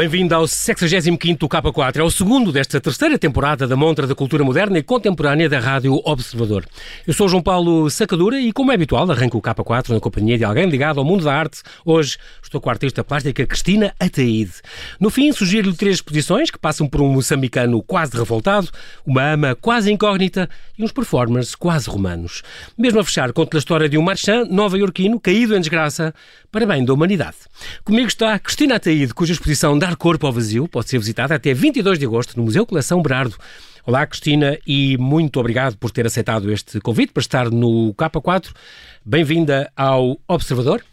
Bem-vindo ao 65º K4. É o segundo desta terceira temporada da Montra da Cultura Moderna e Contemporânea da Rádio Observador. Eu sou João Paulo Sacadura e, como é habitual, arranco o K4 na companhia de alguém ligado ao mundo da arte. Hoje estou com a artista plástica Cristina Ataíde. No fim, sugiro-lhe três exposições que passam por um moçambicano quase revoltado, uma ama quase incógnita e uns performers quase romanos. Mesmo a fechar, conto-lhe a história de um marchand nova-iorquino caído em desgraça para bem da humanidade. Comigo está Cristina Ataíde, cuja exposição Dar Corpo ao Vazio pode ser visitada até 22 de agosto no Museu Coleção Berardo. Olá, Cristina, e muito obrigado por ter aceitado este convite para estar no K4. Bem-vinda ao Observador.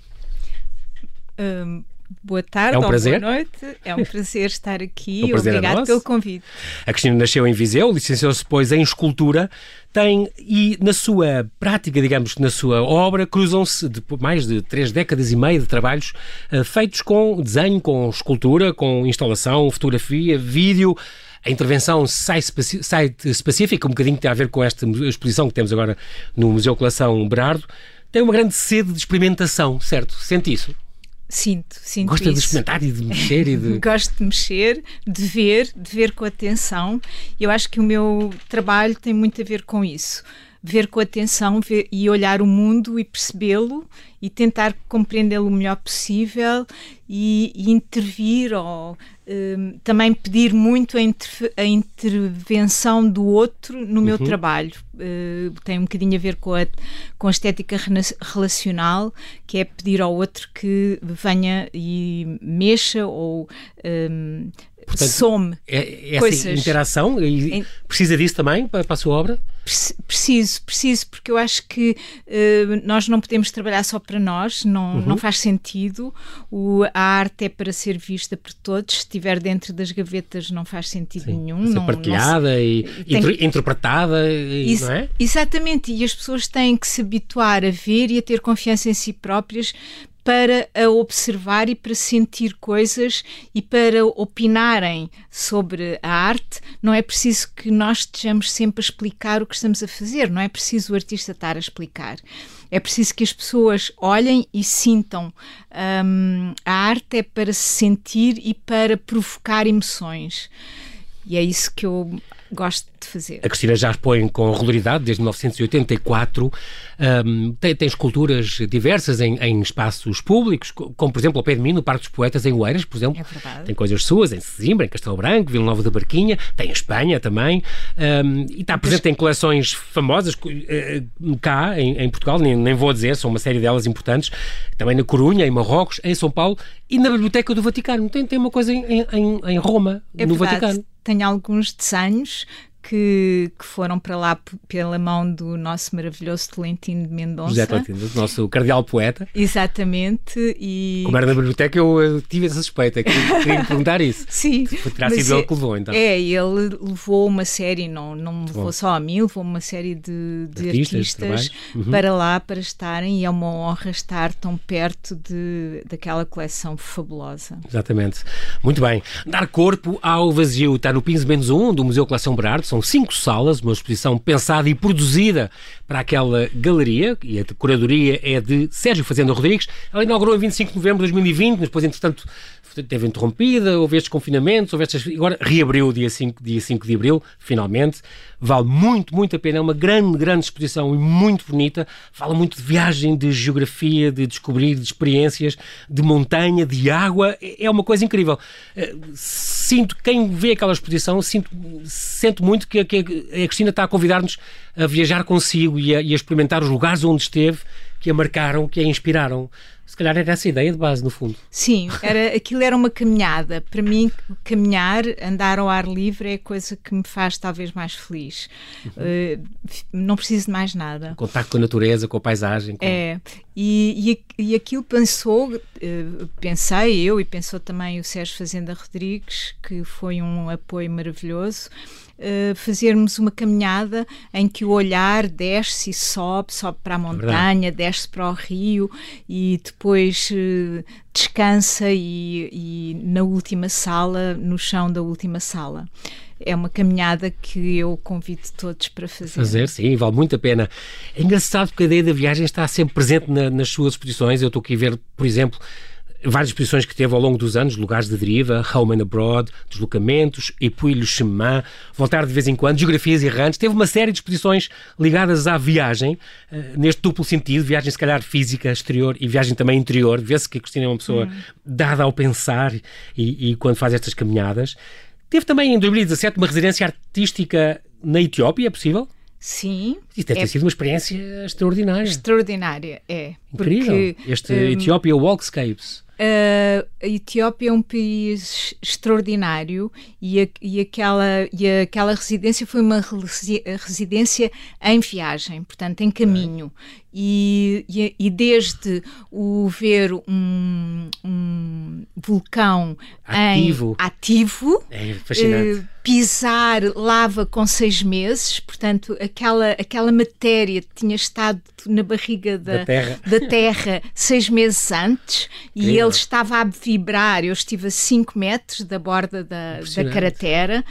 Um, boa tarde é um prazer. boa noite. É um prazer estar aqui. É um prazer Obrigado pelo convite. A Cristina nasceu em Viseu, licenciou-se depois em escultura, tem e na sua prática, digamos, na sua obra, cruzam-se de mais de três décadas e meia de trabalhos uh, feitos com desenho, com escultura, com instalação, fotografia, vídeo. A intervenção site específica, um bocadinho que tem a ver com esta exposição que temos agora no Museu Coleção Berardo, tem uma grande sede de experimentação, certo? Sente isso? Sinto, sinto Gosta isso. de experimentar e de mexer e de... Gosto de mexer, de ver, de ver com atenção. Eu acho que o meu trabalho tem muito a ver com isso. Ver com atenção ver, e olhar o mundo e percebê-lo e tentar compreendê-lo o melhor possível e, e intervir ou um, também pedir muito a, a, intervenção do outro no meu uhum. trabalho. Uh, tem um bocadinho a ver com a, com a estética relacional, que é pedir ao outro que venha e mexa ou um, Portanto, some é, essa coisas. interação e precisa disso também para, para, a sua obra? Preciso, preciso, porque eu acho que uh, nós não podemos trabalhar só para nós, não, uhum. não faz sentido. O, a arte é para ser vista por todos, se estiver dentro das gavetas não faz sentido Sim, nenhum. Ser não, partilhada não e tem, interpretada, e, não é? Exatamente, e as pessoas têm que se habituar a ver e a ter confiança em si próprias para a observar e para sentir coisas e para opinarem sobre a arte, não é preciso que nós estejamos sempre a explicar o que estamos a fazer, não é preciso o artista estar a explicar. É preciso que as pessoas olhem e sintam. Um, a arte é para se sentir e para provocar emoções. E é isso que eu gosto de fazer. A Cristina já expõe com regularidade, desde 1984. Um, tem, tem, esculturas diversas em, em, espaços públicos, como por exemplo ao pé de mim, no Parque dos Poetas, em Oeiras, por exemplo. É verdade. Tem coisas suas em Sesimbra, em Castelo Branco, Vila Nova da Barquinha, tem em Espanha também. Um, e está presente em coleções famosas uh, cá, em, em Portugal, nem, nem, vou dizer, são uma série delas importantes. Também na Corunha, em Marrocos, em São Paulo e na Biblioteca do Vaticano. Tem, tem uma coisa em, em Roma, é no verdade. Vaticano tenho alguns desenhos que, que, foram para lá pela mão do nosso maravilhoso Tolentino de Mendonça. José Tolentino, nosso cardeal poeta. Exatamente. E... Como era na biblioteca, eu, eu tive essa suspeita, queria, queria perguntar isso. Sim. Terá sido ele que levou, então. É, ele levou uma série, não, não levou bom. só a mim, levou uma série de, de artistas, artistas uhum. para lá para estarem e é uma honra estar tão perto de, daquela coleção fabulosa. Exatamente. Muito bem. Dar corpo ao vazio está no 15 menos 1 do Museu Coleção Berardo, são cinco salas, uma exposição pensada e produzida para aquela galeria, e a curadoria é de Sérgio Fazenda Rodrigues. Ela inaugurou em 25 de novembro de 2020, mas depois, entretanto, teve interrompida, houve estes confinamentos, houve estas... agora reabriu dia 5, dia 5 de abril, finalmente. Vale muito, muito a pena. É uma grande, grande exposição e muito bonita. Fala muito de viagem, de geografia, de descobrir, de experiências, de montanha, de água. É, é uma coisa incrível. Eh, sinto, quem vê aquela exposição, sinto, sinto muito que, que a Cristina está a convidar-nos a viajar consigo e a, e a experimentar os lugares onde esteve que a marcaram, que a inspiraram. Se calhar era essa a ideia de base, no fundo. Sim, era, aquilo era uma caminhada. Para mim, caminhar, andar ao ar livre é a coisa que me faz talvez mais feliz. Uhum. Uh, não preciso de mais nada. Contacto com a natureza, com a paisagem. Com... É, e, e, e aquilo pensou, uh, pensei eu e pensou também o Sérgio Fazenda Rodrigues, que foi um apoio maravilhoso uh, fazermos uma caminhada em que o olhar desce e sobe, sobe para a é montanha, é desce para o rio e depois uh, descansa e, e na última sala, no chão da última sala é uma caminhada que eu convido todos para fazer. Fazer, sim, vale muito a pena. É engraçado porque a ideia da viagem está sempre presente na, nas suas exposições. Eu estou aqui a ver, por exemplo, várias exposições que teve ao longo dos anos, lugares de deriva, home and abroad, deslocamentos, Epuilho Chemin, voltar de vez em quando, geografias errantes, teve uma série de exposições ligadas à viagem, uh, neste duplo sentido, viagem se calhar física, exterior e viagem também interior, vê-se que a Cristina é uma pessoa hum. dada ao pensar e, e quando faz estas caminhadas. Teve também em 2017 uma residência artística na Etiópia, é possível? Sim. Isso deve é ter sido uma experiência extraordinária. Extraordinária, é. Incrível. Porque, este um, Ethiopia Walkscapes. Uh, a Etiópia é um país extraordinário e, a, e, aquela, e aquela residência foi uma residência em viagem, portanto, em caminho. E, e, e, desde o ver um, um vulcão ativo, em, ativo é. Uh, pisar lava com seis meses, portanto, aquela, aquela matéria tinha estado na barriga da, da, terra. da terra seis meses antes e ele estava a vibrar. Eu estive a 5 metros da borda da, da cratera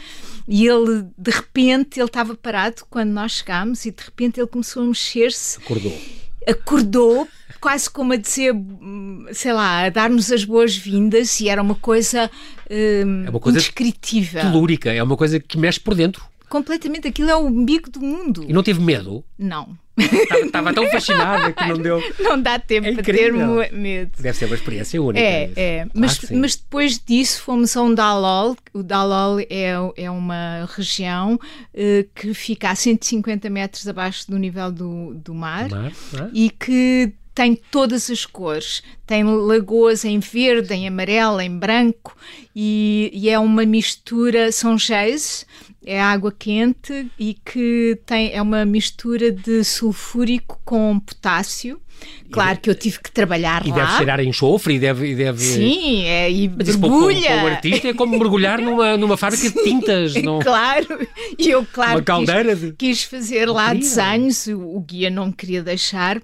e ele, de repente, ele estava parado quando nós chegámos e de repente ele começou a mexer-se. Acordou. Acordou, quase como a dizer, sei lá, a dar-nos as boas-vindas e era uma coisa, hum, é uma coisa indescritível. Telúrica, é uma coisa que mexe por dentro. Completamente, aquilo é o umbigo do mundo. E não teve medo? Não. Estava tão fascinada que não deu. Não dá tempo é para ter medo. Deve ser uma experiência única. É, é. Mas, mas depois disso fomos a um Dalol. O Dalol é, é uma região uh, que fica a 150 metros abaixo do nível do, do mar, mar é? e que tem todas as cores. Tem lagoas em verde, em amarelo, em branco e, e é uma mistura, são geis, é água quente e que tem, é uma mistura de sulfúrico com potássio. Claro que eu tive que trabalhar e lá. E deve cheirar a enxofre e deve... E deve... Sim, é, e mergulha. Para o artista é como mergulhar numa, numa fábrica de tintas. Não... Claro, e eu claro uma caldeira quis, de... quis fazer lá desenhos, o, o guia não me queria deixar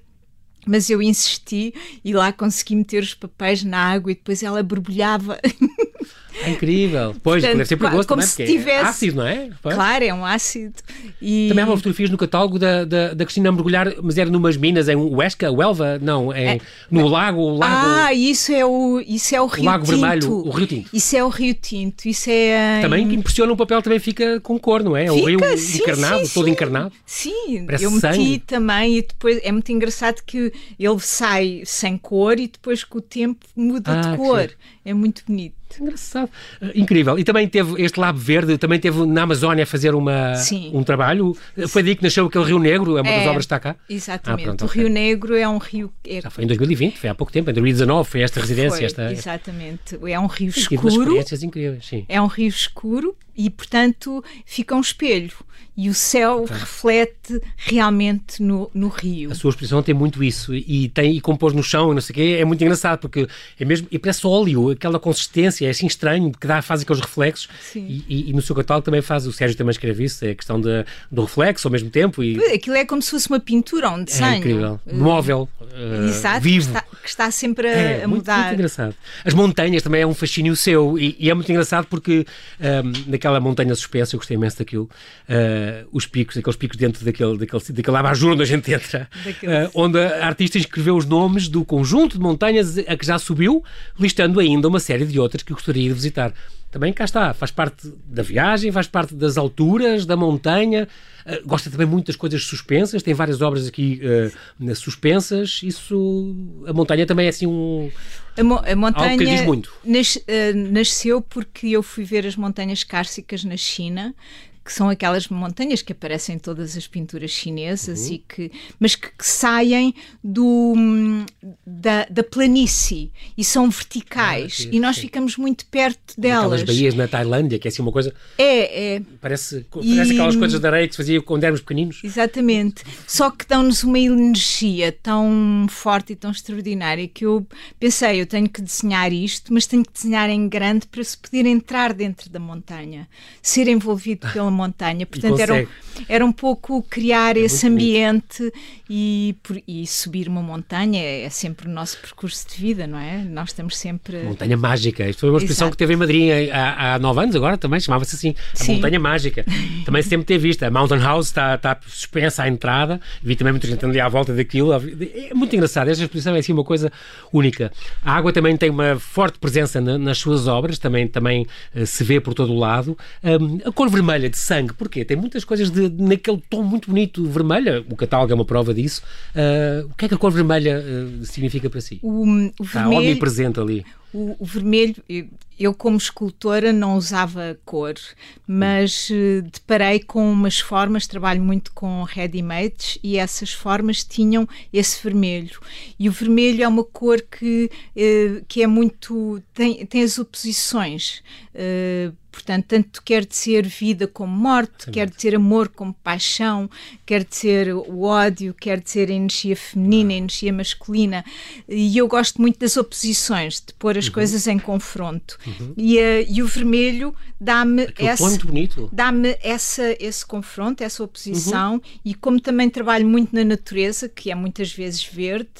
mas eu insisti e lá consegui meter os papéis na água e depois ela borbulhava. É incrível. Pois, Portanto, deve ser perigoso como também, se é tivesse... é ácido, não é? Pois. Claro, é um ácido. E... Também há uma fotografias no catálogo da, da, da Cristina mergulhar, mas era numas minas em Huesca, Huelva, não, é, é no lago, lago... Ah, isso é o, isso é o Rio o lago Tinto. Vermelho, o Rio Tinto. Isso é o Rio Tinto, isso é... Também que impressiona o papel, também fica com cor, não é? Fica, o rio sim, encarnado, sim, todo sim. encarnado. Sim, Parece eu meti sangue. também e depois é muito engraçado que ele sai sem cor e depois com o tempo muda Ah, de cor. É muito bonito. Engraçado. Uh, incrível. E também teve este Labo Verde, também teve na Amazónia a fazer uma, Sim. um trabalho. Foi daí que nasceu aquele Rio Negro, é uma das É. obras que está cá. Exatamente. Ah, pronto, o ok. Rio Negro é um rio. É, Já foi em 2020, foi há pouco tempo, em 2019, foi esta residência. foi, esta, exatamente. É um rio escuro. experiências incríveis, sim. É um rio escuro e, portanto, fica um espelho. E o céu reflete realmente no, no rio. A sua exposição tem muito isso e tem e compôs no chão e não sei o quê, é muito engraçado porque é mesmo, e parece óleo, aquela consistência, é assim estranho, que dá, faz aqueles reflexos e, e- e no seu catálogo também faz, o Sérgio também escreve isso, é a questão da- do reflexo ao mesmo tempo e Aquilo é como se fosse uma pintura, um desenho. é incrível, Eh, móvel, eh, Exato, vivo. Que, está, que está sempre a, É, a muito, mudar. muito engraçado. As montanhas também é um fascínio seu e, e é muito engraçado porque ahm, naquela montanha suspensa, eu gostei imenso daquilo, ah, os picos, aqueles picos dentro daquele, daquele, daquele abajur onde a gente entra, ah, onde a artista escreveu os nomes do conjunto de montanhas a que já subiu, listando ainda uma série de outras que gostaria de visitar. Também cá está, faz parte da viagem, faz parte das alturas, da montanha, ah, gosta também muito das coisas suspensas, tem várias obras aqui ah, suspensas, isso, a montanha também é assim um... A, mo- a Algo que montanha diz muito. nas- eh, nasceu porque eu fui ver as montanhas cársicas na China, que são aquelas montanhas que aparecem em todas as pinturas chinesas Uhum. e que mas que, que saem do da, da planície e são verticais Ah, e nós ficamos muito perto delas. Aquelas baías na Tailândia, que é assim uma coisa, É, é, parece, E- parece aquelas coisas de areia que se fazia quando éramos pequeninos. Exatamente. Só que dão-nos uma energia tão forte e tão extraordinária que eu pensei, eu tenho que desenhar isto, mas tenho que desenhar em grande para se poder entrar dentro da montanha, ser envolvido pela montanha. Portanto, era, consegue. Era um pouco criar é esse ambiente e, e, subir uma montanha é, é, sempre o nosso percurso de vida, não é? Nós estamos sempre. Montanha Mágica. Isto foi uma expressão Exato. que teve em Madrid há, há nove anos agora também, chamava-se assim, a Sim. Montanha Mágica. também sempre teve vista. A Mountain House está, está suspensa à entrada, vi também muita gente ali à volta daquilo. É muito engraçado. Esta exposição é assim uma coisa única. A água também tem uma forte presença na, nas suas obras, também, também uh, se vê por todo o lado. Um, a cor vermelha de sangue, porquê? Tem muitas coisas de, naquele tom muito bonito vermelho. O catálogo é uma prova disso. Uh, o que é que a cor vermelha uh, significa para si? O, o Está vermelho, omnipresente ali. O, o, vermelho, eu como escultora não usava cor, mas uh, deparei com umas formas, trabalho muito com ready-mades e essas formas tinham esse vermelho. E o vermelho é uma cor que, uh, que é muito. tem, tem as oposições. Uh, Portanto, tanto quer dizer vida como morte, Sim. quer dizer amor como paixão, quer dizer o ódio, quer dizer a energia feminina, a energia masculina. E eu gosto muito das oposições, de pôr as uhum. coisas em confronto. Uhum. E, uh, e, o vermelho dá-me essa, dá-me essa, esse confronto, essa oposição. Uhum. E como também trabalho muito na natureza, que é muitas vezes verde,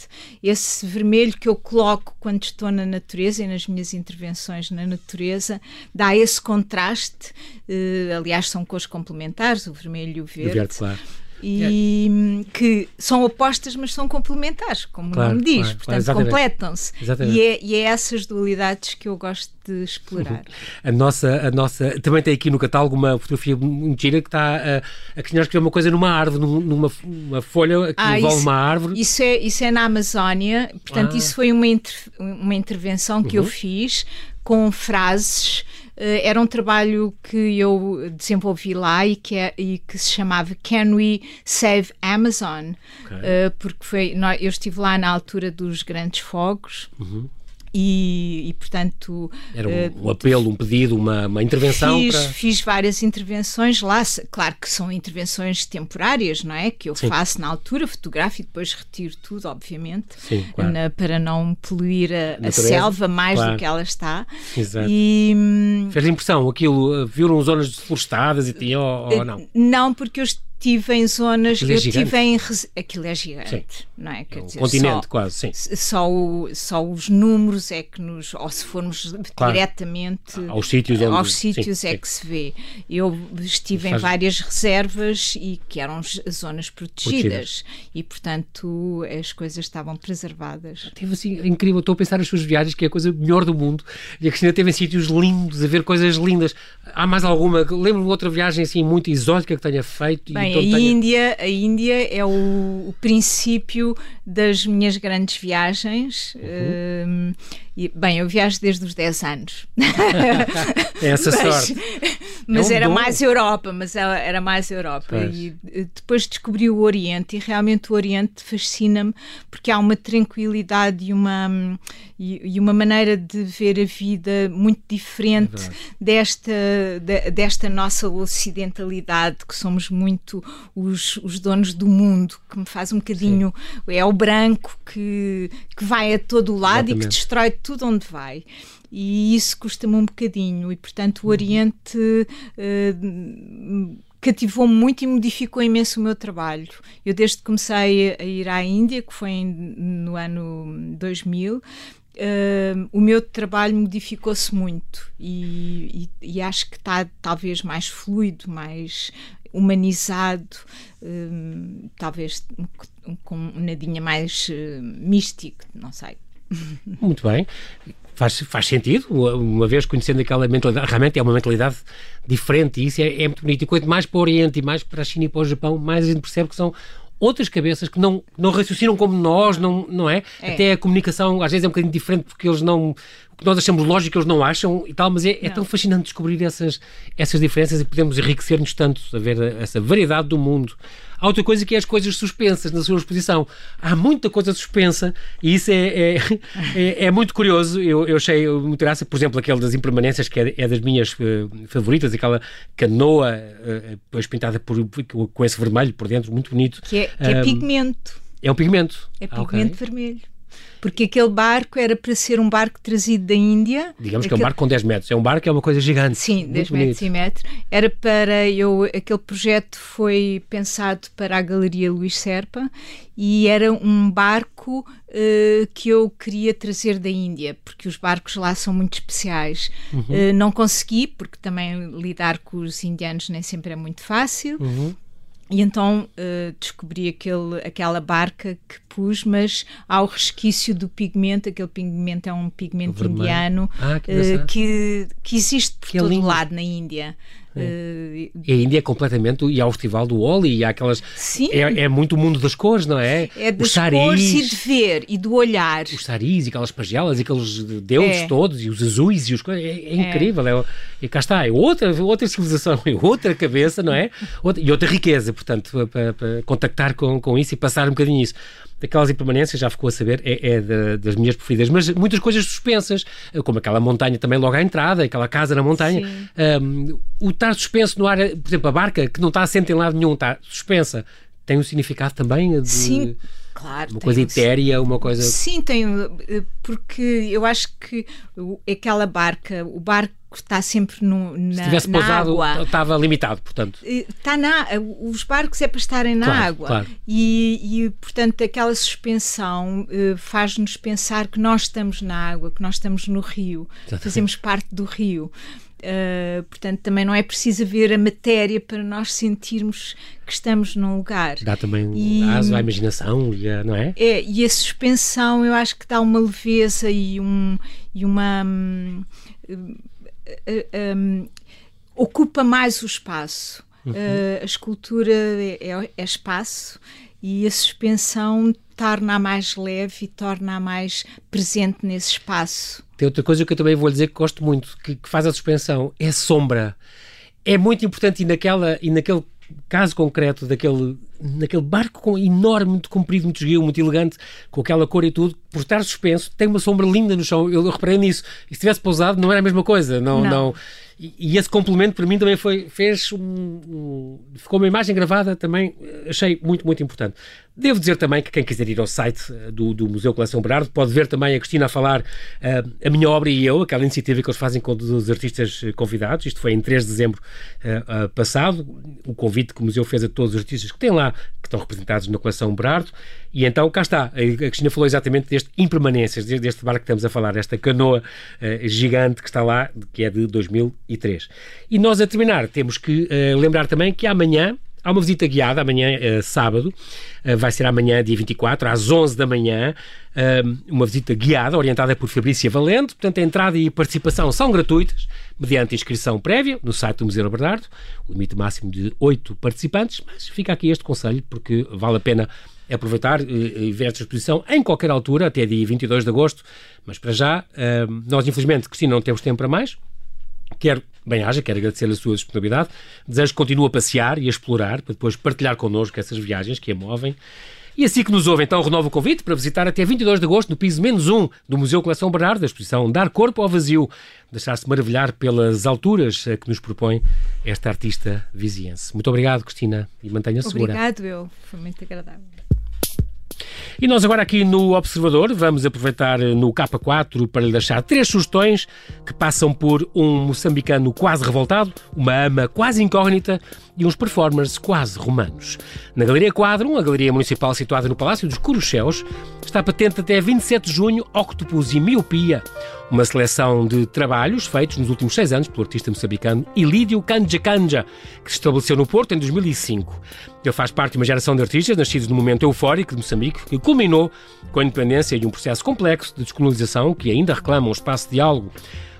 esse vermelho que eu coloco quando estou na natureza e nas minhas intervenções na natureza, dá esse contraste. Uh, aliás, são cores complementares, o vermelho e o verde. O verde claro e que são opostas, mas são complementares, como claro, o nome diz, claro, portanto claro, completam-se. E é, e é essas dualidades que eu gosto de explorar. A nossa, a nossa, também tem aqui no catálogo uma fotografia muito gira que está a, a que nós escreveu uma coisa numa árvore, numa uma folha que ah, envolve isso, uma árvore. Isso é, isso é na Amazónia, portanto, ah. isso foi uma, inter, uma intervenção que uhum. eu fiz com frases eh, era um trabalho que eu desenvolvi lá e que, é, e que se chamava Can We Save Amazon? Okay. Uh, porque foi, eu estive lá na altura dos grandes fogos. Uhum. E, e, portanto era um, uh, um, apelo, um pedido, uma, uma intervenção fiz, para... fiz várias intervenções lá, claro que são intervenções temporárias, não é? Que eu Sim. faço na altura, fotografo e depois retiro tudo, obviamente, Sim, claro. na, para não poluir a, a selva mais claro. do que ela está. Exato. E, hum, Fez impressão aquilo, viram zonas deflorestadas e ou, ou não? Não, porque eu estive em zonas. Aquilo é eu estive em. Aquilo é gigante, sim. não é? Quer é um dizer, continente, só, quase, sim. Só, o, só os números é que nos. Ou se formos claro. diretamente aos sítios, onde, aos sítios sim, é sim. que se vê. Eu estive Faz... em várias reservas e que eram zonas protegidas, protegidas, e, portanto, as coisas estavam preservadas. Teve assim, incrível. Estou a pensar nas suas viagens, que é a coisa melhor do mundo. E a Cristina teve em sítios lindos, a ver coisas lindas. Há mais alguma? Lembro-me outra viagem assim muito exótica que tenha feito. Bem, a, Índia, a Índia é o, o, princípio das minhas grandes viagens. Uhum. e, bem, eu viajo desde os 10 anos. é essa mas, sorte. Mas é um era dom. mais Europa, mas era mais Europa. Pois. E depois descobri o Oriente e realmente o Oriente fascina-me porque há uma tranquilidade e uma, e, e, uma maneira de ver a vida muito diferente é desta, de, desta nossa ocidentalidade, que somos muito os, os donos do mundo, que me faz um bocadinho. Sim. É o branco que, que vai a todo o lado Exatamente. e que destrói tudo onde vai e isso custa-me um bocadinho e portanto o uhum. Oriente uh, cativou-me muito e modificou imenso o meu trabalho. Eu desde que comecei a ir à Índia, que foi no ano 2000, Uh, o meu trabalho modificou-se muito e, e, e, acho que está talvez mais fluido, mais humanizado, uh, talvez com um nadinha mais uh, místico, não sei. Muito bem. Faz, faz sentido, uma vez conhecendo aquela mentalidade, realmente é uma mentalidade diferente e isso é, é muito bonito. E quanto mais para o Oriente e mais para a China e para o Japão, mais a gente percebe que são outras cabeças que não, não raciocinam como nós, não, não é? é? Até a comunicação às vezes é um bocadinho diferente porque eles não. Nós achamos lógico, eles não acham e tal, mas é, é tão fascinante descobrir essas, essas diferenças e podemos enriquecer-nos tanto a ver essa variedade do mundo. Há outra coisa que é as coisas suspensas na sua exposição. Há muita coisa suspensa e isso é, é, é, é muito curioso. Eu, eu achei muito graça, por exemplo, aquele das impermanências, que é, é das minhas uh, favoritas, aquela canoa, uh, depois pintada por, com esse vermelho por dentro, muito bonito. Que é, que é um, pigmento. É um pigmento. É pigmento ah, okay. vermelho. Porque aquele barco era para ser um barco trazido da Índia. Digamos que é um barco com 10 metros. É um barco que é uma coisa gigante. Sim, 10 metros e metros. Era para. Eu, aquele projeto foi pensado para a Galeria Luís Serpa e era um barco uh, que eu queria trazer da Índia, porque os barcos lá são muito especiais. Uhum. Uh, não consegui, porque também lidar com os indianos nem sempre é muito fácil. Uhum. E então uh, descobri aquele, aquela barca que pus, mas há o resquício do pigmento. Aquele pigmento é um pigmento indiano ah, que, uh, que, que, existe por que todo lindo. lado na Índia. É. Uh, e a Índia é completamente. E há o Festival do Oli, e há aquelas. Sim. É, é muito o mundo das cores, não é? É das saris, cores e de ver e do olhar. Os saris e aquelas pagelas e aqueles deuses é. todos, e os azuis e os. É, é incrível. É. e cá está, é outra, outra civilização, é outra cabeça, não é? Outra, e outra riqueza, portanto, para, para contactar com, com isso e passar um bocadinho isso daquelas impermanências, já ficou a saber, é, é das minhas preferidas. Mas muitas coisas suspensas, como aquela montanha também logo à entrada, aquela casa na montanha. Um, o estar suspenso no ar, por exemplo, a barca que não está assente em lado nenhum, está suspensa, tem um significado também de... Sim. Claro, uma coisa etérea, uma coisa. Sim, tem, eh, porque eu acho que aquela barca, o barco está sempre no, na, Se tivesse na pousado, água. estava limitado, portanto. Está na, os barcos é para estarem na claro, água. Claro. E, e, portanto, aquela suspensão uh, faz-nos pensar que nós estamos na água, que nós estamos no rio, Exatamente. fazemos parte do rio. Uh, portanto, também não é preciso ver a matéria para nós sentirmos que estamos num lugar. Dá também e, aso à imaginação, não é? É, e a suspensão eu acho que dá uma leveza e, um, e uma. Um, um, um, ocupa mais o espaço. Uhum. Uh, a escultura é, é, é espaço e a suspensão torna-a mais leve e torna-a mais presente nesse espaço. Tem outra coisa que eu também vou dizer que gosto muito, que, que faz a suspensão, é a sombra. É muito importante e, naquela, e naquele caso concreto daquele naquele barco com, enorme, muito comprido, muito esguio, muito elegante, com aquela cor e tudo, por estar suspenso, tem uma sombra linda no chão. Eu, eu reparei nisso. E se tivesse pousado, não era a mesma coisa. Não, não. não e, esse complemento para mim também foi, fez um, um, ficou uma imagem gravada também, achei muito, muito importante. Devo dizer também que quem quiser ir ao site eh, do, do Museu Coleção Berardo pode ver também a Cristina a falar uh, a minha obra e eu, aquela iniciativa que eles fazem com os artistas eh, convidados. Isto foi em 3 de dezembro uh, uh, passado. O convite que o museu fez a todos os artistas que têm lá, que estão representados na Coleção Berardo. E então cá está. A Cristina falou exatamente deste impermanências, deste barco que estamos a falar, esta canoa gigante que está lá, que é de 2003. E nós a terminar temos que lembrar também que amanhã Há uma visita guiada amanhã, uh, sábado, uh, vai ser amanhã, dia 24, às 11 da manhã, uh, uma visita guiada, orientada por Fabrícia Valente. Portanto, a entrada e participação são gratuitas, mediante inscrição prévia no site do Museu Bernardo, o limite máximo de 8 participantes, mas fica aqui este conselho, porque vale a pena aproveitar e ver esta exposição em qualquer altura, até dia 22 de agosto, mas para já, nós infelizmente, Cristina, não temos tempo para mais, Quero, bem haja, quero agradecer a sua disponibilidade. Desejo que continue a passear e a explorar, para depois partilhar connosco essas viagens que a movem. E assim que nos ouve, então, renovo o convite para visitar até 22 de agosto, no piso menos um do Museu Coleção Bernardo, da exposição Dar Corpo ao Vazio, deixar-se maravilhar pelas alturas que nos propõe esta artista viziense. Muito obrigado, Cristina, e mantenha-se segura. Obrigado, eu. Foi muito agradável. E nós agora aqui no Observador vamos aproveitar no K4 para lhe deixar três sugestões que passam por um moçambicano quase revoltado, uma ama quase incógnita e uns performers quase romanos. Na Galeria Quadro, a galeria municipal situada no Palácio dos Curucheus, está patente até 27 de junho Octopus e Miopia, uma seleção de trabalhos feitos nos últimos seis anos pelo artista moçambicano Ilídio Kanja Kanja, que se estabeleceu no Porto em 2005. Ele faz parte de uma geração de artistas nascidos no momento eufórico de Moçambique, que culminou com a independência e um processo complexo de descolonização que ainda reclama um espaço de diálogo.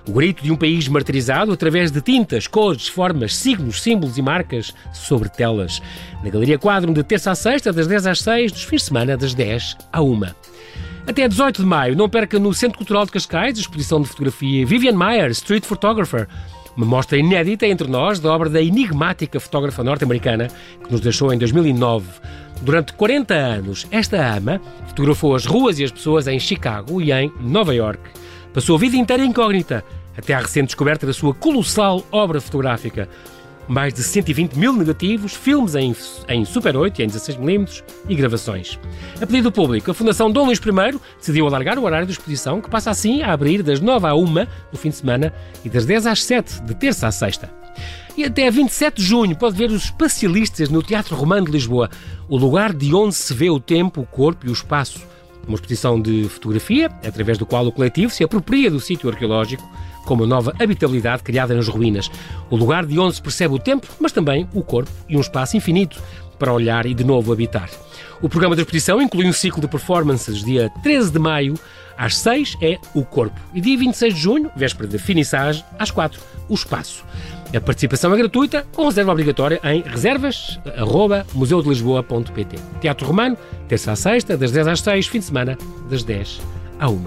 O grito de um país martirizado através de tintas, cores, formas, signos, símbolos e marcas sobre telas. Na Galeria Quadro, de terça a sexta, das 10 às 6, nos fins de semana, das 10 à 1. Até 18 de maio, não perca no Centro Cultural de Cascais a exposição de fotografia Vivian Mayer, Street Photographer, uma mostra inédita entre nós da obra da enigmática fotógrafa norte-americana que nos deixou em 2009. Durante 40 anos, esta ama fotografou as ruas e as pessoas em Chicago e em Nova York. Passou a vida inteira incógnita, até à recente descoberta da sua colossal obra fotográfica. Mais de 120 mil negativos, filmes em, em Super 8 e em 16mm e gravações. A pedido do público, a Fundação Dom Luís I decidiu alargar o horário da exposição, que passa assim a abrir das 9 à 1 no fim de semana e das 10 às 7, de terça à sexta. E até 27 de junho pode ver os espacialistas no Teatro Romano de Lisboa, o lugar de onde se vê o tempo, o corpo e o espaço. Uma exposição de fotografia, através do qual o coletivo se apropria do sítio arqueológico como nova habitabilidade criada nas ruínas. O lugar de onde se percebe o tempo, mas também o corpo e um espaço infinito para olhar e de novo habitar. O programa da exposição inclui um ciclo de performances dia 13 de maio às 6 é o corpo e dia 26 de junho, véspera de finissage, às 4 o espaço. A participação é gratuita com reserva obrigatória em reservas.museudelisboa.pt. Teatro Romano, terça a sexta, das 10 às 6, fim de semana, das 10 à 1.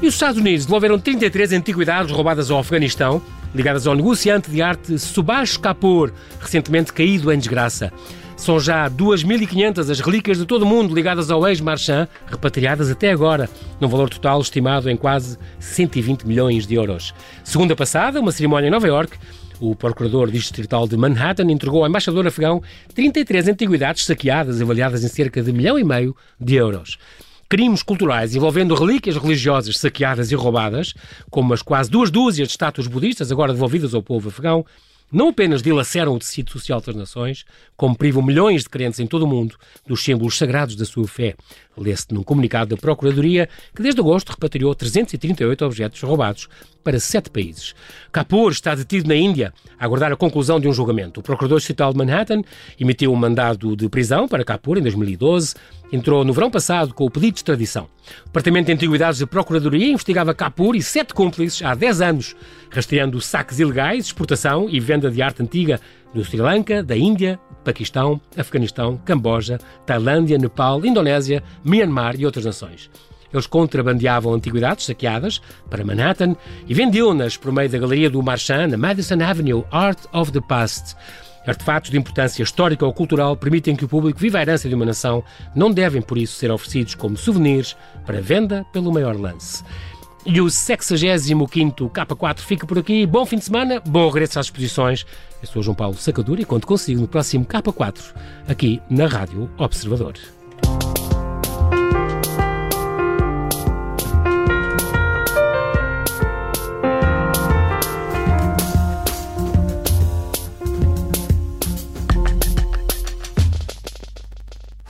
E os Estados Unidos devolveram 33 antiguidades roubadas ao Afeganistão, ligadas ao negociante de arte Subhash Kapoor, recentemente caído em desgraça. São já 2.500 as relíquias de todo o mundo ligadas ao ex-marchand, repatriadas até agora, num valor total estimado em quase 120 milhões de euros. Segunda passada, uma cerimónia em Nova York, o procurador distrital de Manhattan entregou ao embaixador afegão 33 antiguidades saqueadas, avaliadas em cerca de milhão e meio de euros. Crimes culturais envolvendo relíquias religiosas saqueadas e roubadas, como as quase duas dúzias de estátuas budistas agora devolvidas ao povo afegão, não apenas dilaceram o tecido social das nações, como privam milhões de crentes em todo o mundo dos símbolos sagrados da sua fé. Lê-se num comunicado da Procuradoria que desde agosto repatriou 338 objetos roubados para sete países. Kapoor está detido na Índia a aguardar a conclusão de um julgamento. O Procurador Estatal de Manhattan emitiu um mandado de prisão para Kapoor em 2012 entrou no verão passado com o pedido de extradição. O Departamento de Antiguidades da Procuradoria investigava Capur e sete cúmplices há 10 anos, rastreando saques ilegais, exportação e venda de arte antiga do Sri Lanka, da Índia, Paquistão, Afeganistão, Camboja, Tailândia, Nepal, Indonésia, Myanmar e outras nações. Eles contrabandeavam antiguidades saqueadas para Manhattan e vendiam-nas por meio da galeria do Marchand na Madison Avenue Art of the Past. Artefatos de importância histórica ou cultural permitem que o público viva a herança de uma nação, não devem, por isso, ser oferecidos como souvenirs para venda pelo maior lance. E o 65 K4 fica por aqui. Bom fim de semana, bom regresso às exposições. Eu sou João Paulo Sacadura e conto consigo no próximo K4, aqui na Rádio Observador.